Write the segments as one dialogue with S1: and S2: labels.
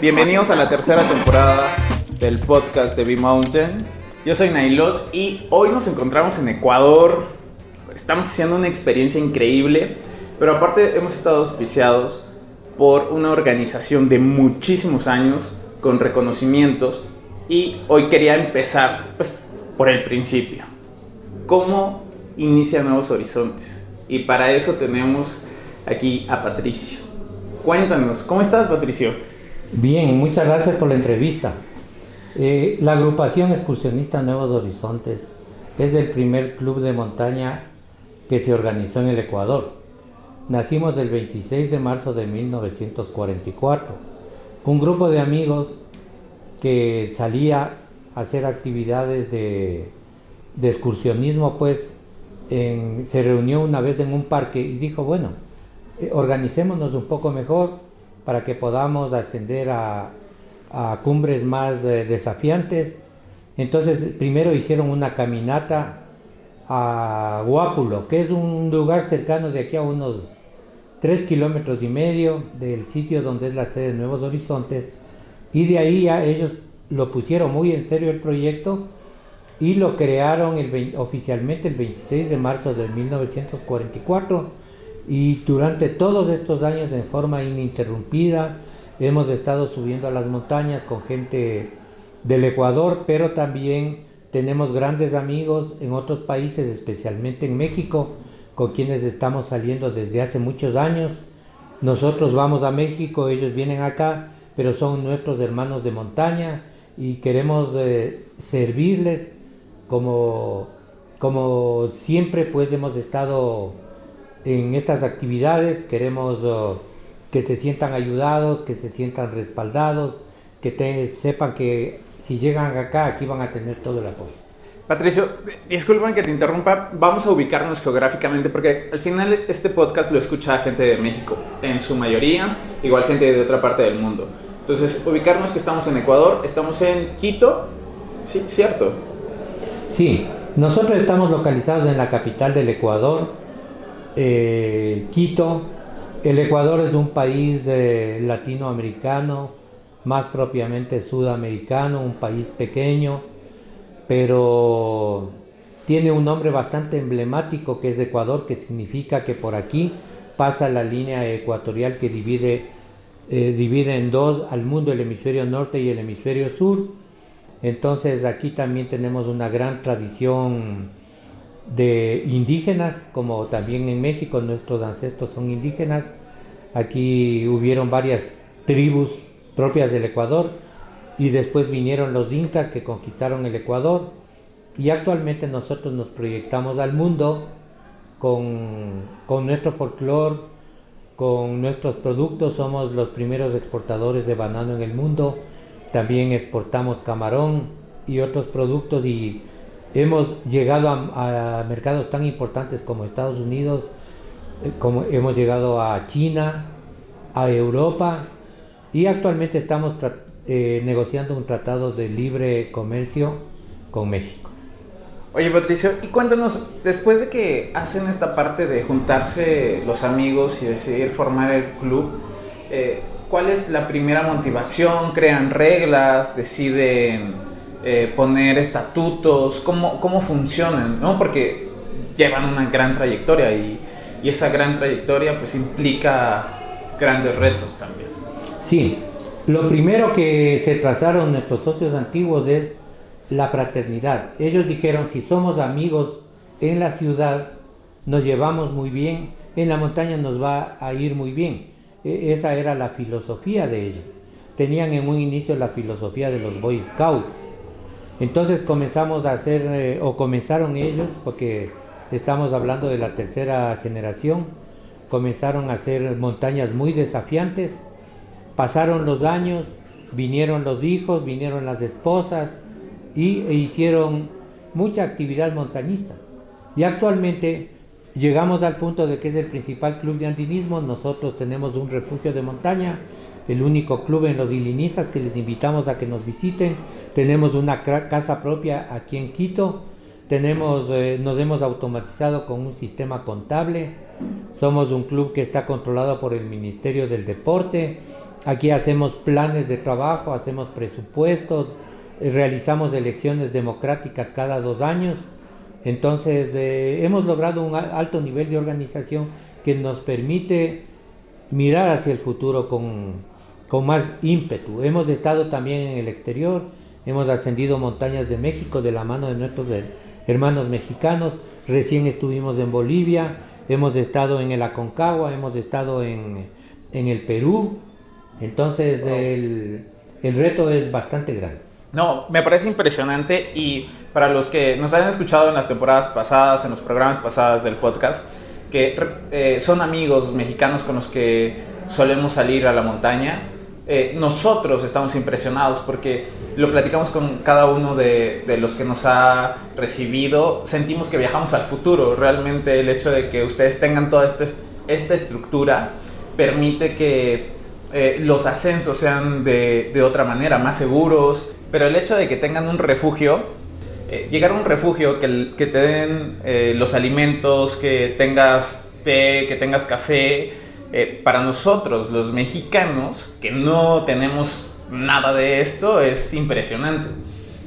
S1: Bienvenidos a la tercera temporada del podcast de B-Mountain. Yo soy Nailot y hoy nos encontramos en Ecuador. Estamos haciendo una experiencia increíble, pero aparte hemos estado auspiciados por una organización de muchísimos años con reconocimientos y hoy quería empezar pues, por el principio. ¿Cómo inicia Nuevos Horizontes? Y para eso tenemos aquí a Patricio. Cuéntanos, ¿cómo estás Patricio?
S2: Bien, muchas gracias por la entrevista. Eh, la agrupación excursionista Nuevos Horizontes es el primer club de montaña que se organizó en el Ecuador. Nacimos el 26 de marzo de 1944. Un grupo de amigos que salía a hacer actividades de, excursionismo, pues se reunió una vez en un parque y dijo, bueno, eh, organicémonos un poco mejor para que podamos ascender a, cumbres más eh, desafiantes. Entonces primero hicieron una caminata a Guápulo, que es un lugar cercano de aquí a unos 3 kilómetros y medio del sitio donde es la sede de Nuevos Horizontes. Y de ahí ya ellos lo pusieron muy en serio el proyecto y lo crearon oficialmente el 26 de marzo de 1944 y durante todos estos años en forma ininterrumpida hemos estado subiendo a las montañas con gente del Ecuador, pero también tenemos grandes amigos en otros países, especialmente en México, con quienes estamos saliendo desde hace muchos años. Nosotros vamos a México, ellos vienen acá, pero son nuestros hermanos de montaña y queremos eh, servirles como, como siempre pues hemos estado en estas actividades, queremos oh, que se sientan ayudados, que se sientan respaldados, que sepan que si llegan acá, aquí van a tener todo el apoyo.
S1: Patricio, disculpen que te interrumpa, vamos a ubicarnos geográficamente porque al final este podcast lo escucha gente de México, en su mayoría, igual gente de otra parte del mundo. Entonces, ubicarnos que estamos en Ecuador, estamos en Quito, ¿sí? ¿Cierto?
S2: Sí, nosotros estamos localizados en la capital del Ecuador, eh, Quito. El Ecuador es un país eh, latinoamericano, más propiamente sudamericano, un país pequeño, pero tiene un nombre bastante emblemático que es Ecuador, que significa que por aquí pasa la línea ecuatorial que divide, eh, divide en dos al mundo, el hemisferio norte y el hemisferio sur. Entonces aquí también tenemos una gran tradición de indígenas, como también en México nuestros ancestros son indígenas. Aquí hubieron varias tribus propias del Ecuador y después vinieron los incas que conquistaron el Ecuador. Y actualmente nosotros nos proyectamos al mundo con, con nuestro folclore, con nuestros productos, somos los primeros exportadores de banano en el mundo, también exportamos camarón y otros productos y Hemos llegado a, mercados tan importantes como Estados Unidos, eh, como hemos llegado a China, a Europa y actualmente estamos eh, negociando un tratado de libre comercio con México.
S1: Oye Patricio, y cuéntanos, después de que hacen esta parte de juntarse los amigos y decidir formar el club, eh, ¿cuál es la primera motivación? ¿Crean reglas? ¿Deciden eh, poner estatutos, cómo, cómo funcionan, ¿no? Porque llevan una gran trayectoria y, y esa gran trayectoria pues implica grandes retos también.
S2: Sí, lo primero que se trazaron nuestros socios antiguos es la fraternidad. Ellos dijeron, si somos amigos en la ciudad, nos llevamos muy bien, en la montaña nos va a ir muy bien. E, esa era la filosofía de ellos. Tenían en un inicio la filosofía de los Boy Scouts entonces comenzamos a hacer, eh, o comenzaron ellos, porque estamos hablando de la tercera generación, comenzaron a hacer montañas muy desafiantes, pasaron los años, vinieron los hijos, vinieron las esposas y e hicieron mucha actividad montañista. Y actualmente llegamos al punto de que es el principal club de andinismo, nosotros tenemos un refugio de montaña, el único club en los Ilinizas que les invitamos a que nos visiten. Tenemos una casa propia aquí en Quito. Tenemos, eh, nos hemos automatizado con un sistema contable. Somos un club que está controlado por el Ministerio del Deporte. Aquí hacemos planes de trabajo, hacemos presupuestos, eh, realizamos elecciones democráticas cada dos años. Entonces eh, hemos logrado un alto nivel de organización que nos permite mirar hacia el futuro con, con más ímpetu. Hemos estado también en el exterior, hemos ascendido montañas de México de la mano de nuestros hermanos mexicanos, recién estuvimos en Bolivia, hemos estado en el Aconcagua, hemos estado en, en el Perú, entonces el, el reto es bastante grande.
S1: No, me parece impresionante y para los que nos hayan escuchado en las temporadas pasadas, en los programas pasados del podcast, que eh, son amigos mexicanos con los que solemos salir a la montaña, eh, nosotros estamos impresionados porque lo platicamos con cada uno de, los que nos ha recibido, sentimos que viajamos al futuro. Realmente el hecho de que ustedes tengan toda este, esta estructura permite que eh, los ascensos sean de, otra manera, más seguros, pero el hecho de que tengan un refugio, eh, llegar a un refugio que te den los alimentos, que tengas té, que tengas café, eh, para nosotros, los mexicanos, que no tenemos nada de esto, es impresionante.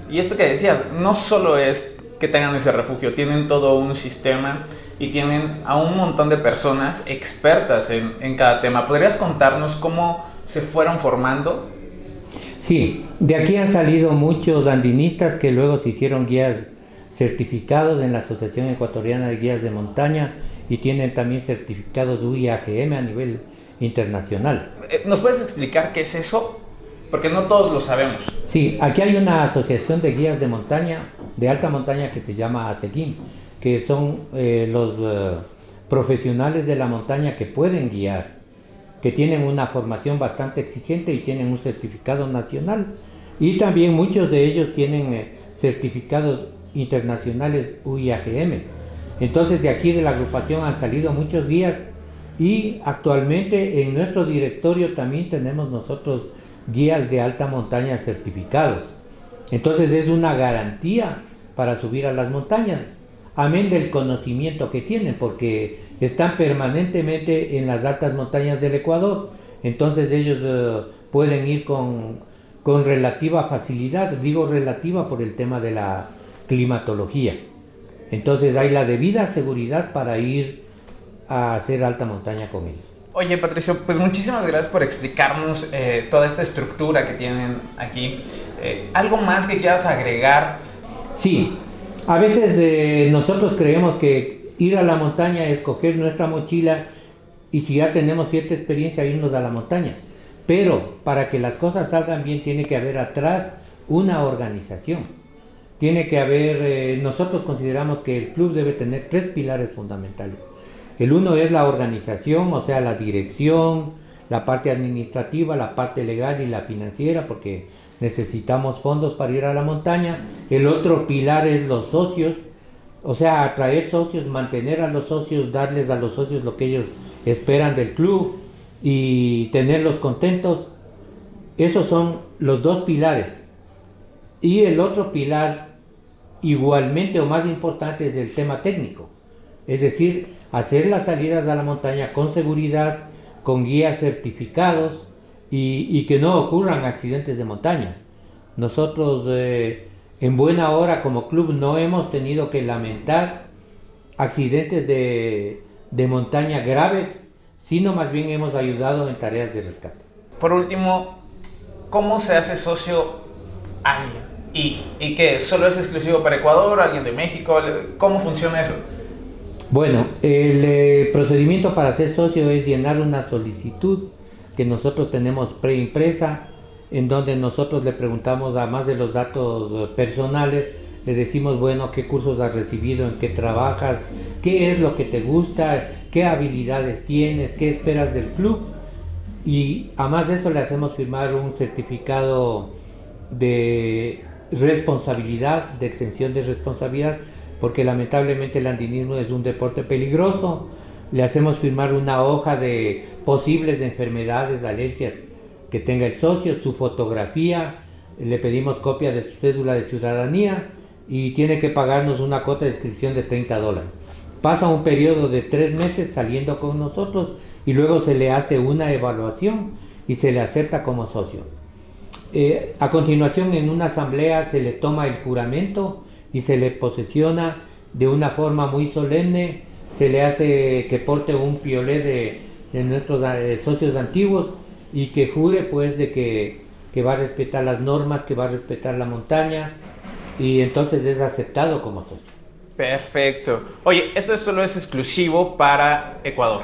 S1: Y esto que decías, no solo es que tengan ese refugio, tienen todo un sistema y tienen a un montón de personas expertas en, en cada tema. ¿Podrías contarnos cómo se fueron formando?
S2: Sí, de aquí han salido muchos andinistas que luego se hicieron guías certificados en la Asociación Ecuatoriana de Guías de Montaña y tienen también certificados UIAGM a nivel internacional.
S1: Eh, ¿Nos puedes explicar qué es eso? Porque no todos lo sabemos.
S2: Sí, aquí hay una asociación de guías de montaña, de alta montaña que se llama ASEGIM, que son eh, los eh, profesionales de la montaña que pueden guiar, que tienen una formación bastante exigente y tienen un certificado nacional. Y también muchos de ellos tienen certificados internacionales UIAGM. Entonces de aquí de la agrupación han salido muchos guías y actualmente en nuestro directorio también tenemos nosotros guías de alta montaña certificados. Entonces es una garantía para subir a las montañas, amén del conocimiento que tienen, porque están permanentemente en las altas montañas del Ecuador. Entonces ellos eh, pueden ir con, con relativa facilidad, digo relativa por el tema de la climatología. Entonces hay la debida seguridad para ir a hacer alta montaña con ellos.
S1: Oye Patricio, pues muchísimas gracias por explicarnos eh, toda esta estructura que tienen aquí. Eh, ¿Algo más que quieras agregar?
S2: Sí, a veces eh, nosotros creemos que ir a la montaña es coger nuestra mochila y si ya tenemos cierta experiencia irnos a la montaña. Pero para que las cosas salgan bien tiene que haber atrás una organización tiene que haber, eh, nosotros consideramos que el club debe tener tres pilares fundamentales. El uno es la organización, o sea, la dirección, la parte administrativa, la parte legal y la financiera, porque necesitamos fondos para ir a la montaña. El otro pilar es los socios, o sea, atraer socios, mantener a los socios, darles a los socios lo que ellos esperan del club y tenerlos contentos. Esos son los dos pilares. Y el otro pilar igualmente o más importante es el tema técnico. Es decir, hacer las salidas a la montaña con seguridad, con guías certificados y, que no ocurran accidentes de montaña. Nosotros eh, en buena hora como club no hemos tenido que lamentar accidentes de, de montaña graves, sino más bien hemos ayudado en tareas de rescate.
S1: Por último, ¿cómo se hace socio alguien? ¿Y, ¿Y qué? ¿Solo es exclusivo para Ecuador? ¿Alguien de México? ¿Cómo funciona eso?
S2: Bueno, el eh, procedimiento para ser socio es llenar una solicitud que nosotros tenemos preimpresa, en donde nosotros le preguntamos, además de los datos eh, personales, le decimos, bueno, qué cursos has recibido, en qué trabajas, qué es lo que te gusta, qué habilidades tienes, qué esperas del club. Y además de eso le hacemos firmar un certificado de responsabilidad, de exención de responsabilidad, porque lamentablemente el andinismo es un deporte peligroso. Le hacemos firmar una hoja de posibles enfermedades, alergias que tenga el socio, su fotografía, le pedimos copia de su cédula de ciudadanía y tiene que pagarnos una cuota de inscripción de 30 dólares. pasa un periodo de tres meses saliendo con nosotros y luego se le hace una evaluación y se le acepta como socio. Eh, a continuación en una asamblea se le toma el juramento y se le posesiona de una forma muy solemne, se le hace que porte un piolé de, nuestros eh, socios antiguos y que jure pues de que, que va a respetar las normas, que va a respetar la montaña y entonces es aceptado como socio.
S1: Perfecto. Oye, esto solo es exclusivo para Ecuador.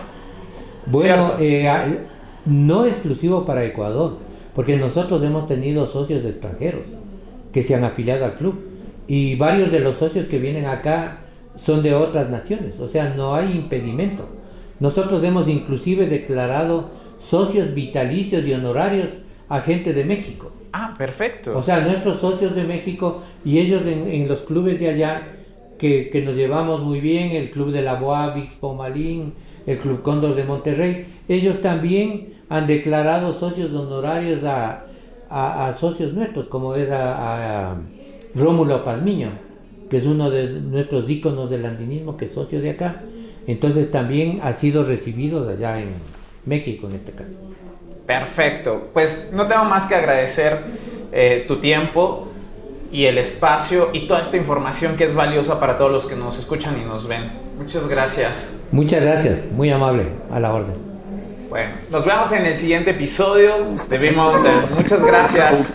S2: Bueno, eh, no exclusivo para Ecuador, porque nosotros hemos tenido socios extranjeros que se han afiliado al club y varios de los socios que vienen acá son de otras naciones, o sea, no hay impedimento. Nosotros hemos inclusive declarado socios vitalicios y honorarios a gente de México.
S1: Ah, perfecto.
S2: O sea, nuestros socios de México y ellos en, los clubes de allá que, que, nos llevamos muy bien, el Club de la Boa, Vix Pomalín, el Club Cóndor de Monterrey, ellos también han declarado socios honorarios a, a, socios nuestros, como es a, Rómulo Palmiño, que es uno de nuestros íconos del andinismo, que es socio de acá. Entonces también ha sido recibido allá en México en este caso.
S1: Perfecto, pues no tengo más que agradecer eh, tu tiempo y el espacio y toda esta información que es valiosa para todos los que nos escuchan y nos ven. Muchas gracias.
S2: Muchas gracias, muy amable, a la orden.
S1: Bueno, nos vemos en el siguiente episodio de B Mountain. Muchas gracias.